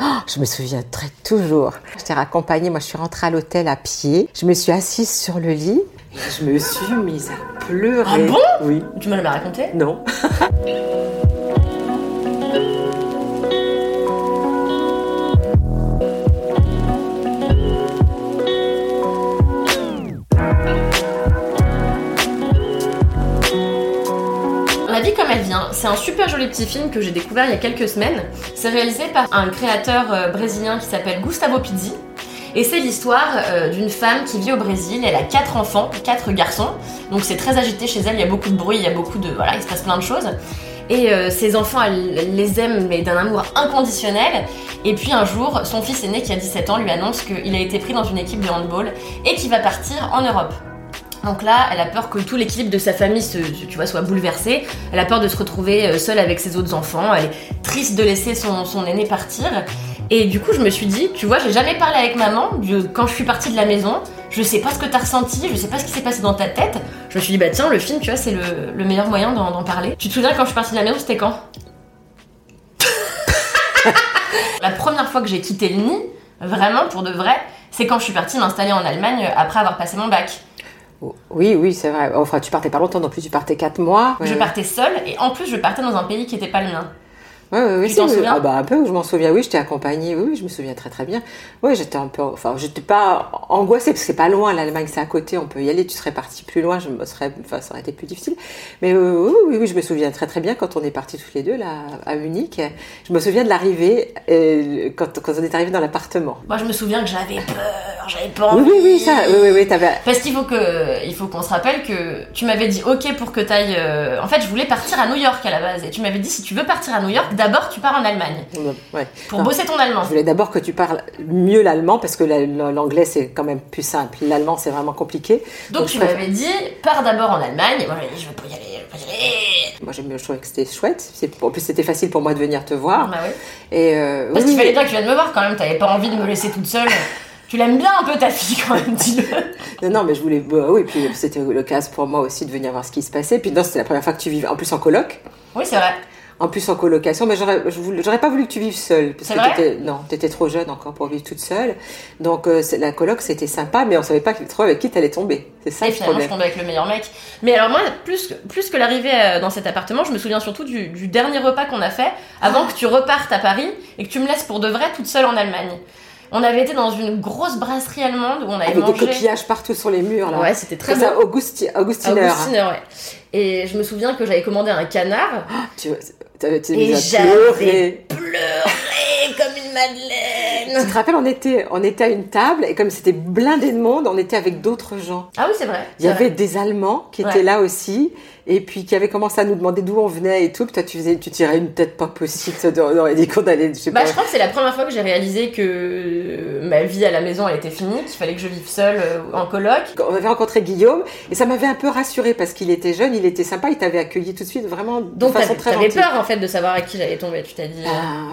Oh, je me souviens très toujours. Je t'ai raccompagnée, moi je suis rentrée à l'hôtel à pied. Je me suis assise sur le lit et je me suis mise à pleurer. Ah bon? Oui. Tu m'as jamais raconté? Non. c'est un super joli petit film que j'ai découvert il y a quelques semaines. C'est réalisé par un créateur euh, brésilien qui s'appelle Gustavo Pizzi. Et c'est l'histoire euh, d'une femme qui vit au Brésil. Elle a quatre enfants, quatre garçons. Donc c'est très agité chez elle. Il y a beaucoup de bruit, il y a beaucoup de voilà, il se passe plein de choses. Et euh, ses enfants, elle, elle les aime mais d'un amour inconditionnel. Et puis un jour, son fils aîné qui a 17 ans lui annonce qu'il a été pris dans une équipe de handball et qu'il va partir en Europe. Donc là, elle a peur que tout l'équilibre de sa famille se, tu vois, soit bouleversé. Elle a peur de se retrouver euh, seule avec ses autres enfants. Elle est triste de laisser son, son aîné partir. Et du coup, je me suis dit, tu vois, j'ai jamais parlé avec maman de- quand je suis partie de la maison. Je sais pas ce que t'as ressenti, je sais pas ce qui s'est passé dans ta tête. Je me suis dit, bah tiens, le film, tu vois, c'est le, le meilleur moyen d'en d'en parler. Tu te souviens quand je suis partie de la maison, c'était quand? La première fois que j'ai quitté le nid, vraiment pour de vrai, c'est quand je suis partie m'installer en Allemagne après avoir passé mon bac. Oui, oui, c'est vrai. Enfin, tu partais pas longtemps non plus, tu partais 4 mois. Je Ouais. partais seule et en plus je partais dans un pays qui était pas le mien. Ouais, ouais, ouais, Tu t'en souviens Ah bah un peu, je m'en souviens. Oui, je t'ai accompagnée. Oui, je me souviens très très bien. Oui, j'étais un peu, enfin, j'étais pas angoissée parce que c'est pas loin. L'Allemagne, c'est à côté. On peut y aller. Tu serais parti plus loin, je me serais, enfin, ça aurait été plus difficile. Mais euh, oui, oui, oui, je me souviens très très bien quand on est partis tous les deux là à Munich. Je me souviens de l'arrivée euh, quand, quand on est arrivé dans l'appartement. Moi je me souviens que j'avais peur, j'avais pas Oui, envie. oui, oui, ça, oui, oui, oui, t'avais. Parce qu'il faut que, il faut qu'on se rappelle que tu m'avais dit ok pour que t'ailles. euh, En fait, je voulais partir à New York à la base et tu m'avais dit si tu veux partir à New York, d'abord tu pars en Allemagne Ouais. pour Non. bosser ton allemand. Je voulais d'abord que tu parles mieux l'allemand parce que la- la- l'anglais c'est quand même plus simple. L'allemand c'est vraiment compliqué. Donc tu préfère- m'avais dit pars d'abord en Allemagne. Moi je pas y aller, je veux pas y aller. Moi j'aime bien, je trouvais que c'était chouette. En plus c'était facile pour moi de venir te voir. Bah oui. Et euh, Parce oui, qu'il fallait bien que tu viennes me voir quand même. T'avais pas envie de me laisser toute seule. Tu l'aimes bien un peu ta fille quand même, dis-le. Non, non, mais je voulais. bah oui, puis c'était l'occasion pour moi aussi de venir voir ce qui se passait. Puis non, c'était la première fois que tu vivais. En plus en coloc. Oui c'est vrai. En plus en colocation, mais j'aurais, pas voulu que tu vives seule. Parce que t'étais- non, t'étais trop jeune encore pour vivre toute seule. Donc euh, la coloc c'était sympa, mais on savait pas trop avec qui t'allais tomber. C'est ça Et le finalement, je problème. tombais avec le meilleur mec. Mais alors moi, plus que, plus que l'arrivée euh, dans cet appartement, je me souviens surtout du, du dernier repas qu'on a fait avant que tu repartes à Paris et que tu me laisses pour de vrai toute seule en Allemagne. On avait été dans une grosse brasserie allemande où on avait Avec des mangé. coquillages partout sur les murs là. Ouais, c'était très ça, beau. Augusti, Augustiner. Augustiner, ouais. Et je me souviens que j'avais commandé un canard tu- tu et j'avais pleuré. Madeleine. Tu te rappelles, on était, on était à une table et comme c'était blindé de monde, on était avec d'autres gens. Ah oui, c'est vrai. Il y avait vrai. des Allemands qui Ouais. étaient là aussi et puis qui avaient commencé à nous demander d'où on venait et tout. Puis toi, tu faisais, tu tirais une tête pas possible. On aurait dit qu'on allait, je sais Bah, pas. je crois que c'est la première fois que j'ai réalisé que euh, ma vie à la maison elle était finie, qu'il fallait que je vive seule euh, en coloc. On avait rencontré Guillaume et ça m'avait un peu rassuré parce qu'il était jeune, il était sympa, il t'avait accueilli tout de suite vraiment de Donc façon très peur en fait de savoir à qui j'allais tomber, tu t'as dit. euh, Ah,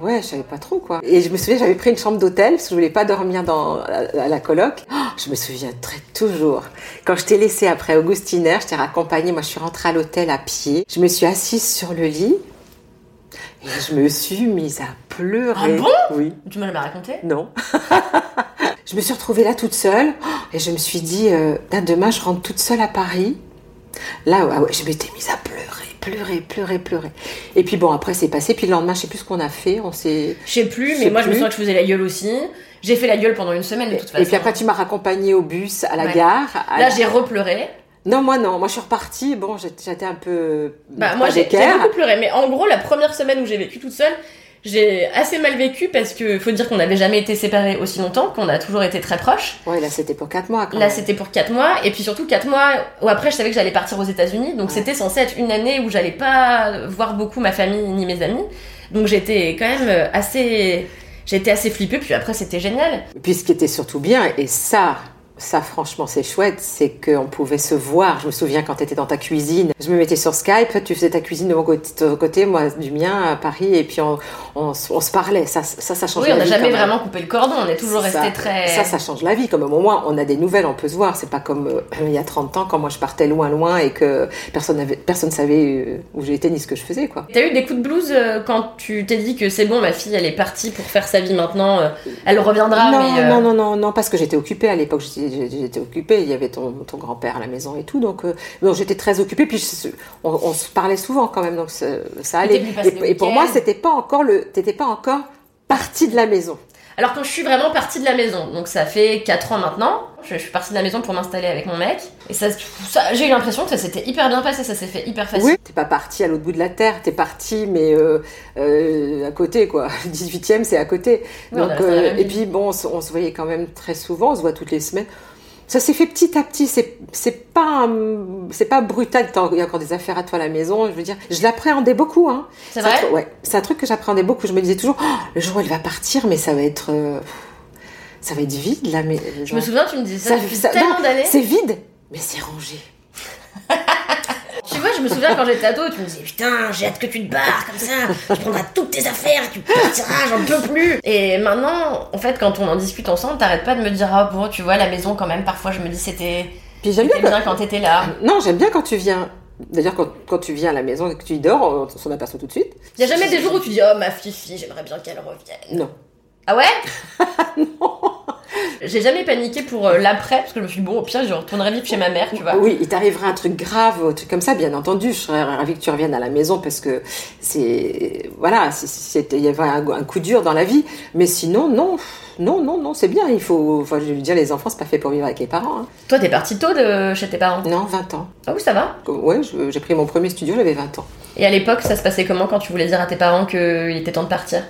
ouais, je savais pas trop quoi. Et je me souviens, j'avais pris une chambre d'hôtel parce que je voulais pas dormir dans à, à la coloc. Oh, je me souviens très toujours quand je t'ai laissé après Augustiner, je t'ai raccompagné. Moi, je suis rentrée à l'hôtel à pied. Je me suis assise sur le lit et je me suis mise à pleurer. Ah bon? Oui. Tu m'as jamais raconté? Non. je me suis retrouvée là toute seule oh, et je me suis dit, euh, demain je rentre toute seule à Paris. Là, ah ouais, je m'étais mise à pleurer, pleurer, pleurer, pleurer. Et puis bon, après c'est passé. Puis le lendemain, je sais plus ce qu'on a fait. On s'est. Je sais plus, mais moi je me souviens que je faisais la gueule aussi. J'ai fait la gueule pendant une semaine de toute façon. Et puis après, tu m'as raccompagnée au bus à la Ouais. gare. à Là la- j'ai repleuré. Non, moi non. Moi, je suis repartie. Bon, j'étais un peu. Bah moi j'ai beaucoup pleuré, mais en gros la première semaine où j'ai vécu toute seule, j'ai assez mal vécu parce que faut dire qu'on n'avait jamais été séparés aussi longtemps, qu'on a toujours été très proches. Ouais, là c'était pour 4 mois. Quand Là, c'était pour 4 mois, et puis surtout 4 mois où après, je savais que j'allais partir aux États-Unis, donc Ouais. c'était censé être une année où j'allais pas voir beaucoup ma famille ni mes amis. Donc j'étais quand même assez. J'étais assez flippée, puis après, c'était génial. Puis ce qui était surtout bien, et ça, ça franchement c'est chouette, c'est qu'on pouvait se voir. Je me souviens quand tu étais dans ta cuisine, je me mettais sur Skype, tu faisais ta cuisine de mon côté, moi du mien à Paris, et puis on, on, se- on se parlait. Ça, ça, ça change Oui, la on n'a vie. jamais vraiment coupé le cordon, on est toujours Ça- resté très. Ça, ça change la vie. Comme au moins, on a des nouvelles, on peut se voir. C'est pas comme euh, il y a 30 ans, quand moi je partais loin, loin et que personne n'avait, personne savait euh, où j'étais ni ce que je faisais, quoi. T'as eu des coups de blues euh, quand tu t'es dit que c'est bon, ma fille, elle est partie pour faire sa vie maintenant, euh, elle reviendra, non, mais. non, non, non, non, parce que j'étais occupée à l'époque. J'étais, j'étais occupée. Il y avait ton, ton grand-père à la maison et tout, donc, euh, j'étais très occupée. Puis je- on, on se parlait souvent quand même, donc ça, allait. Et, et pour moi, c'était pas encore le, t'étais pas encore partie de la maison. Alors quand je suis vraiment partie de la maison, donc ça fait 4 ans maintenant, je, suis partie de la maison pour m'installer avec mon mec, et ça, ça- j'ai eu l'impression que ça s'était hyper bien passé, ça s'est fait hyper facile. Oui, t'es pas partie à l'autre bout de la terre, t'es partie, mais euh, euh, à côté, quoi. Le 18e, c'est à côté. Oui, Donc, même et puis, bon, on se voyait quand même très souvent, on se voit toutes les semaines. Ça s'est fait petit à petit, c'est c'est pas hum, c'est pas brutal, il y a encore des affaires à toi à la maison, je veux dire, je l'appréhendais beaucoup, hein. C'est un vrai Ouais, c'est un truc que j'appréhendais beaucoup, je me disais toujours, Oh, le jour où elle va partir, mais ça va être, euh, ça va être vide, là, mais... Je me souviens, tu me disais ça, tellement d'années. C'est vide, mais c'est rangé. Je me souviens quand j'étais ado, tu me disais putain, j'ai hâte que tu te barres comme ça, tu prendras toutes tes affaires, tu partiras, j'en peux plus. Et maintenant, en fait, quand on en discute ensemble, t'arrêtes pas de me dire ah bon, tu vois, la maison quand même, parfois je me dis c'était Puis j'aime bien, bien quand t'étais là. Non, j'aime bien quand tu viens. D'ailleurs, quand, quand tu viens à la maison et que tu y dors, on s'en aperçoit tout de suite. Y a jamais des jours où tu dis oh ma fifi, j'aimerais bien qu'elle revienne. Non. Ah ouais? J'ai jamais paniqué pour euh, l'après parce que je me suis dit bon au pire je retournerai vivre chez ma mère, tu vois. Oui, il t'arriverait un truc grave, un truc comme ça, bien entendu. Je serais ravie que tu reviennes à la maison parce que c'est. Voilà, il y avait un, un coup dur dans la vie. Mais sinon, non. Non, non, non, c'est bien. Il faut. Enfin, je veux dire, les enfants, c'est pas fait pour vivre avec les parents. hein. Toi t'es parti tôt de chez tes parents? Non, 20 ans. Ah oui ça va? Ouais, j'ai pris mon premier studio, j'avais 20 ans. Et à l'époque ça se passait comment quand tu voulais dire à tes parents qu'il était temps de partir?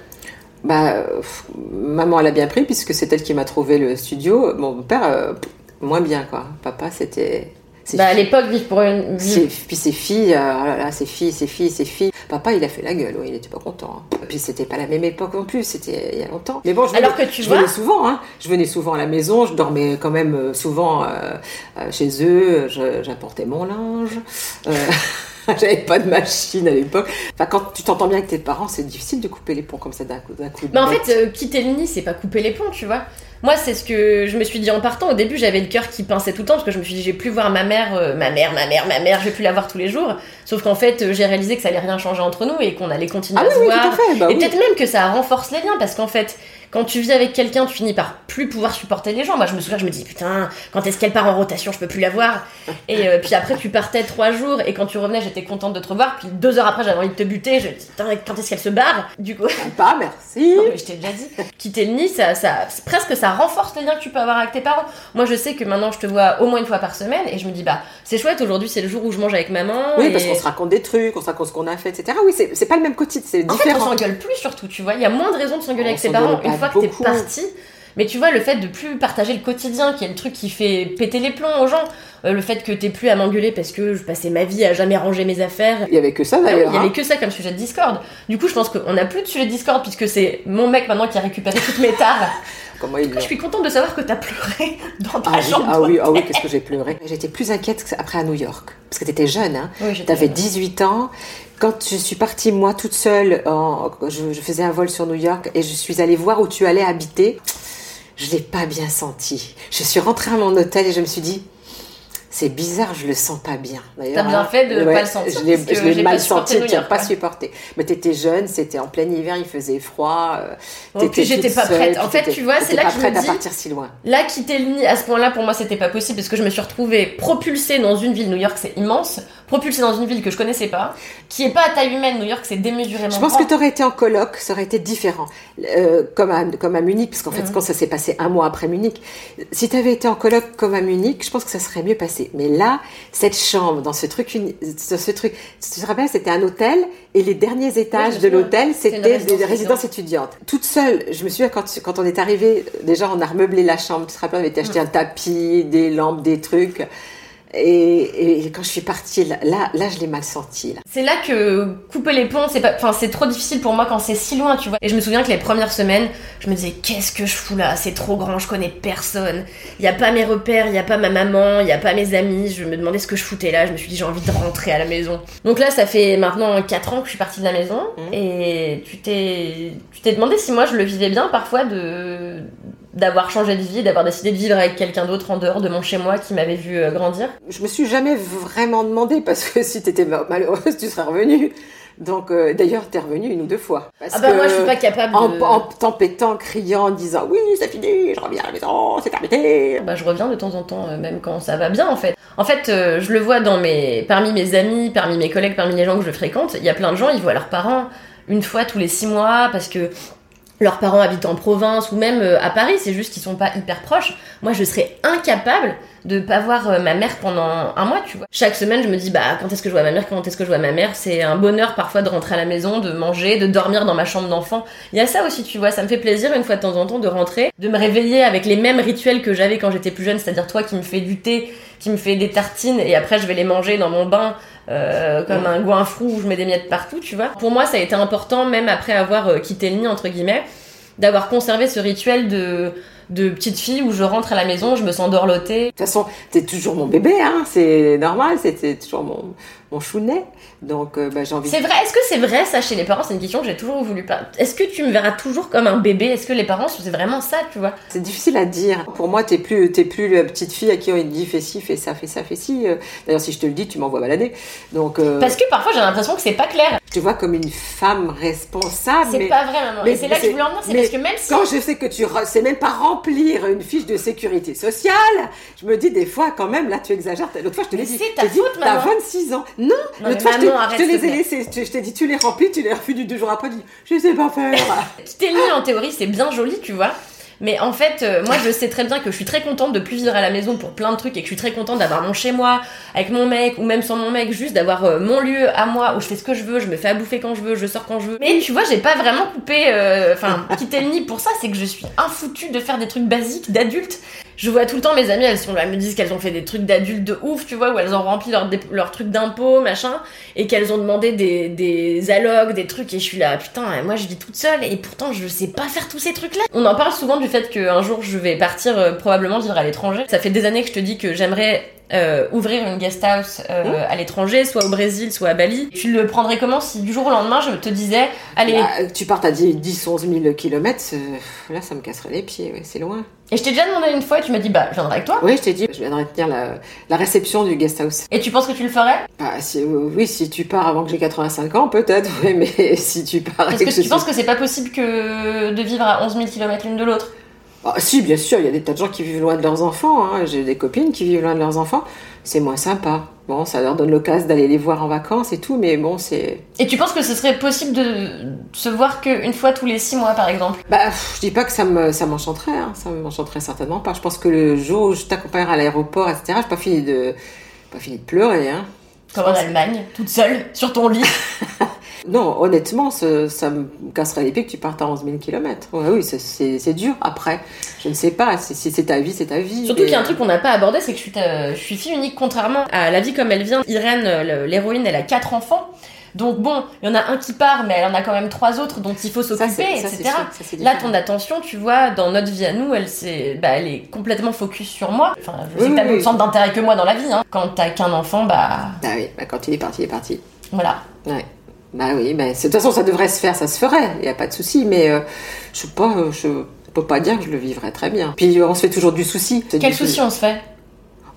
Bah, pff, maman, elle a bien pris puisque c'est elle qui m'a trouvé le studio. Mon père, euh, pff, moins bien, quoi. Papa, c'était. Bah à l'époque vivre pour une vivre Puis ses filles, euh, oh là là, ses filles, ses filles, ses filles. Papa, il a fait la gueule, ouais, il était pas content. hein. Puis c'était pas la même époque non plus, c'était il y a longtemps. Mais bon, je venais, Alors que tu je vois- venais souvent, hein. Je venais souvent à la maison, je dormais quand même euh, souvent euh, chez eux, j'apportais mon linge. J'avais pas de machine à l'époque. Enfin, quand tu t'entends bien avec tes parents, c'est difficile de couper les ponts comme ça d'un coup. d'un coup Mais en fait, euh, quitter le nid, c'est pas couper les ponts, tu vois. Moi, c'est ce que je me suis dit en partant. Au début, j'avais le cœur qui pinçait tout le temps parce que je me suis dit, j'ai plus voir ma mère, euh, ma mère, ma mère, ma mère, je vais plus la voir tous les jours. Sauf qu'en fait, euh, j'ai réalisé que ça allait rien changer entre nous et qu'on allait continuer Ah à oui, se oui, voir. tout à fait. Bah et oui. peut-être même que ça renforce les liens parce qu'en fait, quand tu vis avec quelqu'un, tu finis par plus pouvoir supporter les gens. Moi, je me souviens, je me dis, putain, quand est-ce qu'elle part en rotation, je peux plus la voir. Et euh, puis après, tu partais trois jours et quand tu revenais, j'étais contente de te revoir. Puis deux heures après, j'avais envie de te buter. Je dis, putain, quand est-ce qu'elle se barre? Du coup. Pas, merci. Non, mais je t'ai déjà dit. Quitter le nid, ça, ça, presque ça renforce les liens que tu peux avoir avec tes parents. Moi, je sais que maintenant, je te vois au moins une fois par semaine et je me dis, bah, c'est chouette, aujourd'hui, c'est le jour où je mange avec maman. Oui, et... parce qu'on se raconte des trucs, on se raconte ce qu'on a fait, etc. Oui, c'est pas le même quotidien, c'est En fait, on différent. s'engueule plus surtout, tu vois. Il y a moins de raisons de s'engueuler avec ses parents pas une fois que t'es parti. Mais tu vois, le fait de plus partager le quotidien, qui est le truc qui fait péter les plombs aux gens, euh, le fait que t'aies plus à m'engueuler parce que je passais ma vie à jamais ranger mes affaires, Il y avait que ça Ah oui, d'ailleurs. il y avait hein. que ça comme sujet de Discord. Du coup, je pense qu'on n'a plus de sujet de Discord puisque c'est mon mec maintenant qui a récupéré toutes mes tares. Comment il Je suis contente de savoir que t'as pleuré dans ta Ah oui, chambre. ah oui, ah oui, qu'est-ce que j'ai pleuré. J'étais plus inquiète que- après à New York. Parce que t'étais jeune, hein. Oui, T'avais jeune. 18 ans. Quand je suis partie, moi, toute seule, je faisais un vol sur New York et je suis allée voir où tu allais habiter, je l'ai pas bien senti. Je suis rentrée à mon hôtel et je me suis dit, c'est bizarre, je le sens pas bien. T'as bien hein, fait de pas le sentir, Je l'ai mal senti, tu n'as pas supporté. Mais t'étais jeune, c'était en plein hiver, il faisait froid. euh, puis j'étais pas seule, prête. En fait, tu vois, c'est là que je me prête à dis- partir si loin. Là, quitter le nid à ce point-là, pour moi, c'était pas possible parce que je me suis retrouvée propulsée dans une ville. New York, c'est immense. Propulsée dans une ville que je connaissais pas, qui est pas à taille humaine. New York, c'est démesurément Je pense grand. que tu aurais été en colloque, ça aurait été différent. Euh, comme, à, comme à Munich, parce qu'en fait, Mhm. quand ça s'est passé un mois après Munich, si tu avais été en colloque comme à Munich, je pense que ça serait mieux passé. Passé. Mais là, cette chambre, dans ce truc, ce truc, tu te rappelles, c'était un hôtel et les derniers étages de l'hôtel, C'était des résidences étudiantes. Toute seule, je me souviens quand, quand on est arrivé, déjà on a remeublé la chambre, tu te rappelles, on avait acheté un tapis, des lampes, des trucs. Et, et quand je suis partie, là, là, je l'ai mal senti. C'est là que couper les ponts, c'est pas, enfin c'est trop difficile pour moi quand c'est si loin, tu vois. Et je me souviens que les premières semaines, je me disais qu'est-ce que je fous là, c'est trop grand, je connais personne. Il y a pas mes repères, il y a pas ma maman, il y a pas mes amis. Je me demandais ce que je foutais là. Je me suis dit j'ai envie de rentrer à la maison. Donc là, ça fait maintenant 4 ans que je suis partie de la maison. Mhm. Et tu t'es, tu t'es demandé si moi je le vivais bien parfois de d'avoir changé de vie, d'avoir décidé de vivre avec quelqu'un d'autre en dehors de mon chez moi qui m'avait vu euh, grandir. Je me suis jamais vraiment demandé parce que si tu étais malheureuse, tu serais revenue. Donc, euh, d'ailleurs, t'es revenue une ou deux fois. Parce Ah bah que moi je suis pas capable de... En, en tempêtant, criant, en disant oui, c'est fini, je reviens à la maison, c'est terminé. Bah, je reviens de temps en temps, euh, même quand ça va bien en fait. En fait, euh, je le vois dans mes, parmi mes amis, parmi mes collègues, parmi les gens que je fréquente, il y a plein de gens, ils voient leurs parents une fois tous les six mois parce que leurs parents habitent en province ou même euh, à Paris, c'est juste qu'ils sont pas hyper proches. Moi, je serais incapable de pas voir euh, ma mère pendant un mois, tu vois. Chaque semaine, je me dis, bah, quand est-ce que je vois ma mère, quand est-ce que je vois ma mère? C'est un bonheur parfois de rentrer à la maison, de manger, de dormir dans ma chambre d'enfant. Il y a ça aussi, tu vois, ça me fait plaisir une fois de temps en temps de rentrer, de me réveiller avec les mêmes rituels que j'avais quand j'étais plus jeune, c'est-à-dire toi qui me fais du thé, qui me fait des tartines et après je vais les manger dans mon bain euh, comme un goinfrou où je mets des miettes partout, tu vois. Pour moi, ça a été important, même après avoir euh, quitté le nid, entre guillemets, d'avoir conservé ce rituel de, de petite fille où je rentre à la maison, je me sens dorlotée. De toute façon, t'es toujours mon bébé, hein, c'est normal, c'était toujours mon, mon chounet. Donc, euh, bah, j'ai envie C'est vrai, est-ce que c'est vrai ça chez les parents? C'est une question que j'ai toujours voulu pas. Est-ce que tu me verras toujours comme un bébé? Est-ce que les parents, c'est vraiment ça, tu vois? C'est difficile à dire. Pour moi, t'es plus, t'es plus la petite fille à qui on dit fais ci, fais ça, fais ça, fais ci. Euh, D'ailleurs, si je te le dis, tu m'envoies balader. Donc, euh, Parce que parfois j'ai l'impression que c'est pas clair. te vois comme une femme responsable. C'est mais pas vrai, maman. mais Et c'est là que c'est- je voulais en venir, c'est parce que même si. Quand je sais que tu sais même pas remplir une fiche de sécurité sociale, je me dis des fois quand même là tu exagères. L'autre fois je te l'ai dit, je faute, t'as maman. 26 ans. Non, Non, l'autre fois je te, maman, je te s'il les ai laissés. Je, je t'ai dit tu les remplis, tu les refuses deux jours après. Tu dis je sais pas faire. Quitter le nid en théorie c'est bien joli tu vois mais en fait euh, moi je sais très bien que je suis très contente de plus vivre à la maison pour plein de trucs et que je suis très contente d'avoir mon chez moi avec mon mec ou même sans mon mec juste d'avoir euh, mon lieu à moi où je fais ce que je veux je me fais à bouffer quand je veux je sors quand je veux. Mais tu vois j'ai pas vraiment coupé euh, enfin quitté le nid pour ça c'est que je suis infoutue de faire des trucs basiques d'adulte je vois tout le temps mes amies, elles sont là, elles me disent qu'elles ont fait des trucs d'adultes de ouf, tu vois, où elles ont rempli leurs dé- leurs trucs d'impôts, machin, et qu'elles ont demandé des, des des trucs, et je suis là, putain, moi je vis toute seule, et pourtant je sais pas faire tous ces trucs-là. On en parle souvent du fait qu'un jour je vais partir euh, probablement vivre à l'étranger. Ça fait des années que je te dis que j'aimerais euh, ouvrir une guest house euh, à l'étranger, soit au Brésil, soit à Bali. Tu le prendrais comment si du jour au lendemain je te disais, allez, Bah, tu partes à 10, 10 11 000 kilomètres, euh, là ça me casserait les pieds, ouais, c'est loin. et je t'ai déjà demandé une fois, et tu m'as dit, bah, je viendrai avec toi. Oui, je t'ai dit, je viendrai tenir la, la réception du guest house. Et tu penses que tu le ferais? Bah, si, euh, oui, si tu pars avant que j'ai 85 ans, peut-être, oui, mais si tu pars Est-ce que je tu penses suis- que c'est pas possible que de vivre à 11 000 km l'une de l'autre? Ah, si, bien sûr, il y a des tas de gens qui vivent loin de leurs enfants. hein. J'ai des copines qui vivent loin de leurs enfants. C'est moins sympa. Bon, ça leur donne l'occasion d'aller les voir en vacances et tout, mais bon, c'est. Et tu penses que ce serait possible de se voir qu'une fois tous les 6 mois par exemple? Bah, je dis pas que ça me, ça m'enchanterait. Hein. Ça m'enchanterait certainement pas. Je pense que le jour où je t'accompagnerai à l'aéroport, etc., j'ai pas fini de, pas fini de pleurer. Hein. Comme en Allemagne, toute seule, sur ton lit. Non, honnêtement, ça me casserait les pieds que tu partes à 11 000 km. Ouais, oui, c'est- dur. Après, je ne sais pas. Si, c'est ta vie, c'est ta vie. Surtout Mais- qu'il y a un truc qu'on n'a pas abordé, c'est que je suis, euh, je suis fille unique contrairement à la vie comme elle vient. Irène, euh, l'héroïne, elle a quatre enfants. Donc bon, il y en a un qui part, mais elle en a quand même trois autres dont il faut s'occuper, etc. ça, Là, ton attention, tu vois, dans notre vie à nous, elle, bah, elle est complètement focus sur moi. Enfin, je sais Oui, que t'as oui, d'autres oui. centres d'intérêt que moi dans la vie. Hein. Quand t'as qu'un enfant, bah Ah oui, bah, quand il est parti, il est parti. voilà. Ouais. Bah oui, mais c'est- de toute façon, ça devrait se faire, ça se ferait, il n'y a pas de souci, mais euh, je sais pas, euh, je peux pas dire que je le vivrais très bien. Puis on se fait toujours du souci. Quel souci on se fait?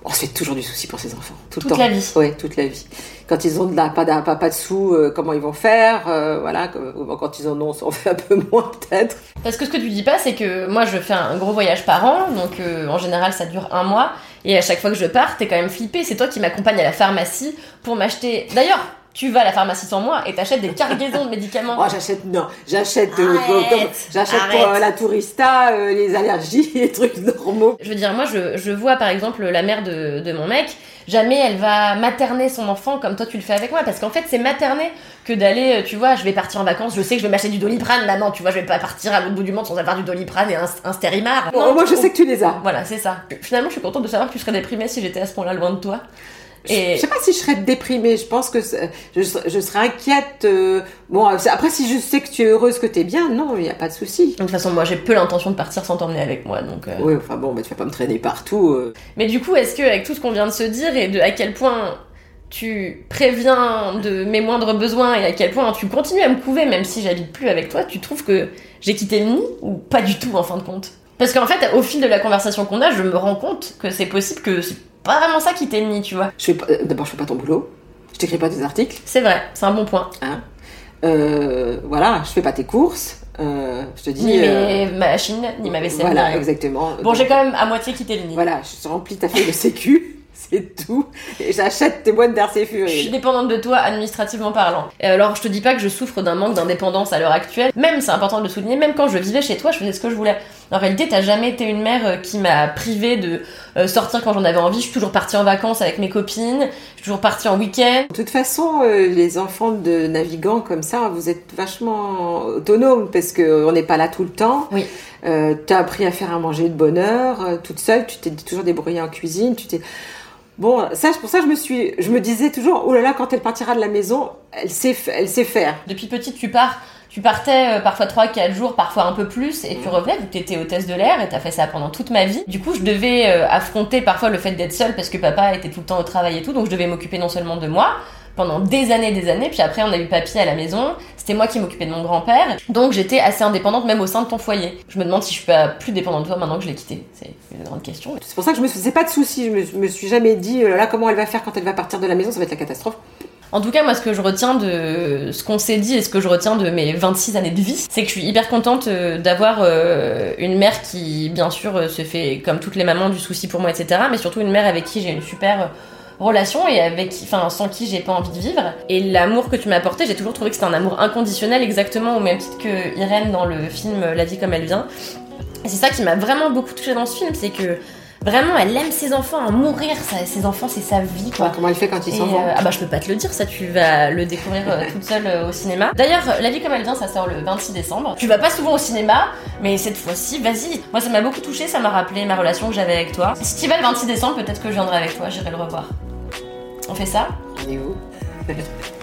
On se fait toujours du souci pour ses enfants, tout le Toute temps. la vie. Oui, toute la vie. Quand ils ont de la, pas, de, pas, pas de sous, euh, comment ils vont faire, euh, voilà. Quand ils en ont, on fait un peu moins peut-être. Parce que ce que tu dis pas, c'est que moi je fais un gros voyage par an, donc euh, en général ça dure un mois, et à chaque fois que je pars, t'es quand même flippé. C'est toi qui m'accompagne à la pharmacie pour m'acheter. D'ailleurs, tu vas à la pharmacie sans moi et t'achètes des cargaisons de médicaments. Oh, j'achète, non, j'achète, euh, j'achète pour euh, la tourista, euh, les allergies, les trucs normaux. Je veux dire, moi, je, je vois par exemple la mère de, de mon mec, jamais elle va materner son enfant comme toi tu le fais avec moi, parce qu'en fait, c'est materner que d'aller, euh, tu vois, je vais partir en vacances, je sais que je vais m'acheter du doliprane, non, tu vois, je vais pas partir à l'autre bout du monde sans avoir du doliprane et un, un stérimar. Bon, Non, moi, je sais que tu les as. Voilà, c'est ça. Finalement, je suis contente de savoir que tu serais déprimée si j'étais à ce point-là loin de toi. Je sais pas si je serais déprimée. Je pense que je, serais- je serais inquiète. euh, Bon, après, si je sais que tu es heureuse, que tu es bien, non, il n'y a pas de souci. de toute façon, moi, j'ai peu l'intention de partir sans t'emmener avec moi, donc. euh. Oui, enfin bon, bah, tu vas pas me traîner partout. euh. Mais du coup, est-ce que avec tout ce qu'on vient de se dire et de à quel point tu préviens de mes moindres besoins et à quel point tu continues à me couver même si j'habite plus avec toi, tu trouves que j'ai quitté le nid ou pas du tout en fin de compte? Parce qu'en fait, au fil de la conversation qu'on a, je me rends compte que c'est possible que pas vraiment ça le nid, tu vois. Je euh, D'abord, je fais pas ton boulot. Je t'écris pas des articles. C'est vrai, c'est un bon point. Hein. Euh, voilà, je fais pas tes courses. Euh, je te dis. Ni euh, mes machines, ni ma vaisselle. Voilà, exactement. Bon, j'ai quand même à moitié quitté le nid. Voilà, je remplis ta feuille de sécu, c'est tout. Et j'achète tes boîtes d'air Je suis dépendante de toi administrativement parlant. Et alors je te dis pas que je souffre d'un manque d'indépendance à l'heure actuelle. Même, c'est important de le souligner, même quand je vivais chez toi, je faisais ce que je voulais. En réalité, t'as jamais été une mère euh, qui m'a privée de euh, sortir quand j'en avais envie. Je suis toujours partie en vacances avec mes copines. Je suis toujours partie en week-end. De toute façon, euh, les enfants de navigants comme ça, vous êtes vachement autonomes parce qu'on n'est pas là tout le temps. Oui. Euh, tu as appris à faire à manger de bonne heure, euh, toute seule, tu t'es toujours débrouillée en cuisine, tu t'es... Bon, ça, pour ça je me suis, je me disais toujours, oh là là, quand elle partira de la maison, elle sait, elle sait faire. Depuis petite, tu pars. Tu partais euh, parfois 3-4 jours, parfois un peu plus, et tu revenais vu que t'étais hôtesse de l'air et t'as fait ça pendant toute ma vie. Du coup, je devais euh, affronter parfois le fait d'être seule parce que papa était tout le temps au travail et tout, donc je devais m'occuper non seulement de moi pendant des années, des années, puis après on a eu papy à la maison, c'était moi qui m'occupais de mon grand-père, donc j'étais assez indépendante même au sein de ton foyer. Je me demande si je suis pas plus dépendante de toi maintenant que je l'ai quitté. C'est une grande question. C'est pour ça que je me faisais pas de soucis. Je me, me suis jamais dit, oh là comment elle va faire quand elle va partir de la maison, ça va être la catastrophe. En tout cas, moi, ce que je retiens de ce qu'on s'est dit et ce que je retiens de mes 26 années de vie, c'est que je suis hyper contente euh, d'avoir euh, une mère qui, bien sûr, euh, se fait, comme toutes les mamans, du souci pour moi, etc. Mais surtout une mère avec qui j'ai une super relation et avec qui, enfin, sans qui j'ai pas envie de vivre. Et l'amour que tu m'as apporté, j'ai toujours trouvé que c'était un amour inconditionnel, exactement au même titre que Irène dans le film La vie comme elle vient. Et c'est ça qui m'a vraiment beaucoup touchée dans ce film, c'est que vraiment, elle aime ses enfants à mourir. Ça, ses enfants, c'est sa vie, quoi. Comment elle fait quand ils s'en vont euh, ah bah je peux pas te le dire, ça tu vas le découvrir euh, toute seule euh, au cinéma. D'ailleurs, La vie comme elle vient, ça sort le 26 décembre. Tu vas pas souvent au cinéma, mais cette fois-ci, vas-y. Moi ça m'a beaucoup touché, ça m'a rappelé ma relation que j'avais avec toi. Si tu vas le 26 décembre, peut-être que je viendrai avec toi, j'irai le revoir. On fait ça? Elle est où?